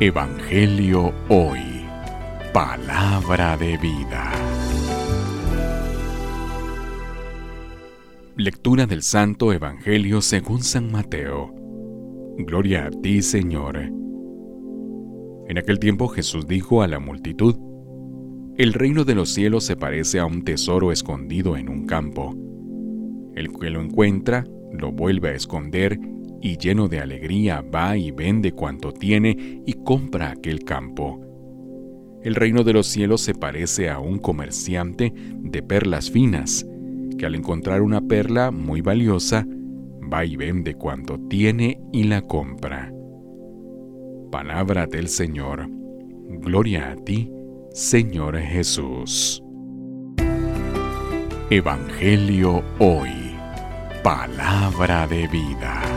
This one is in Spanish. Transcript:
Evangelio Hoy. Palabra de vida. Lectura del Santo Evangelio según San Mateo. Gloria a ti, Señor. En aquel tiempo Jesús dijo a la multitud, El reino de los cielos se parece a un tesoro escondido en un campo. El que lo encuentra lo vuelve a esconder y lleno de alegría va y vende cuanto tiene y compra aquel campo. El reino de los cielos se parece a un comerciante de perlas finas, que al encontrar una perla muy valiosa, va y vende cuanto tiene y la compra. Palabra del Señor. Gloria a ti, Señor Jesús. Evangelio hoy. Palabra de vida.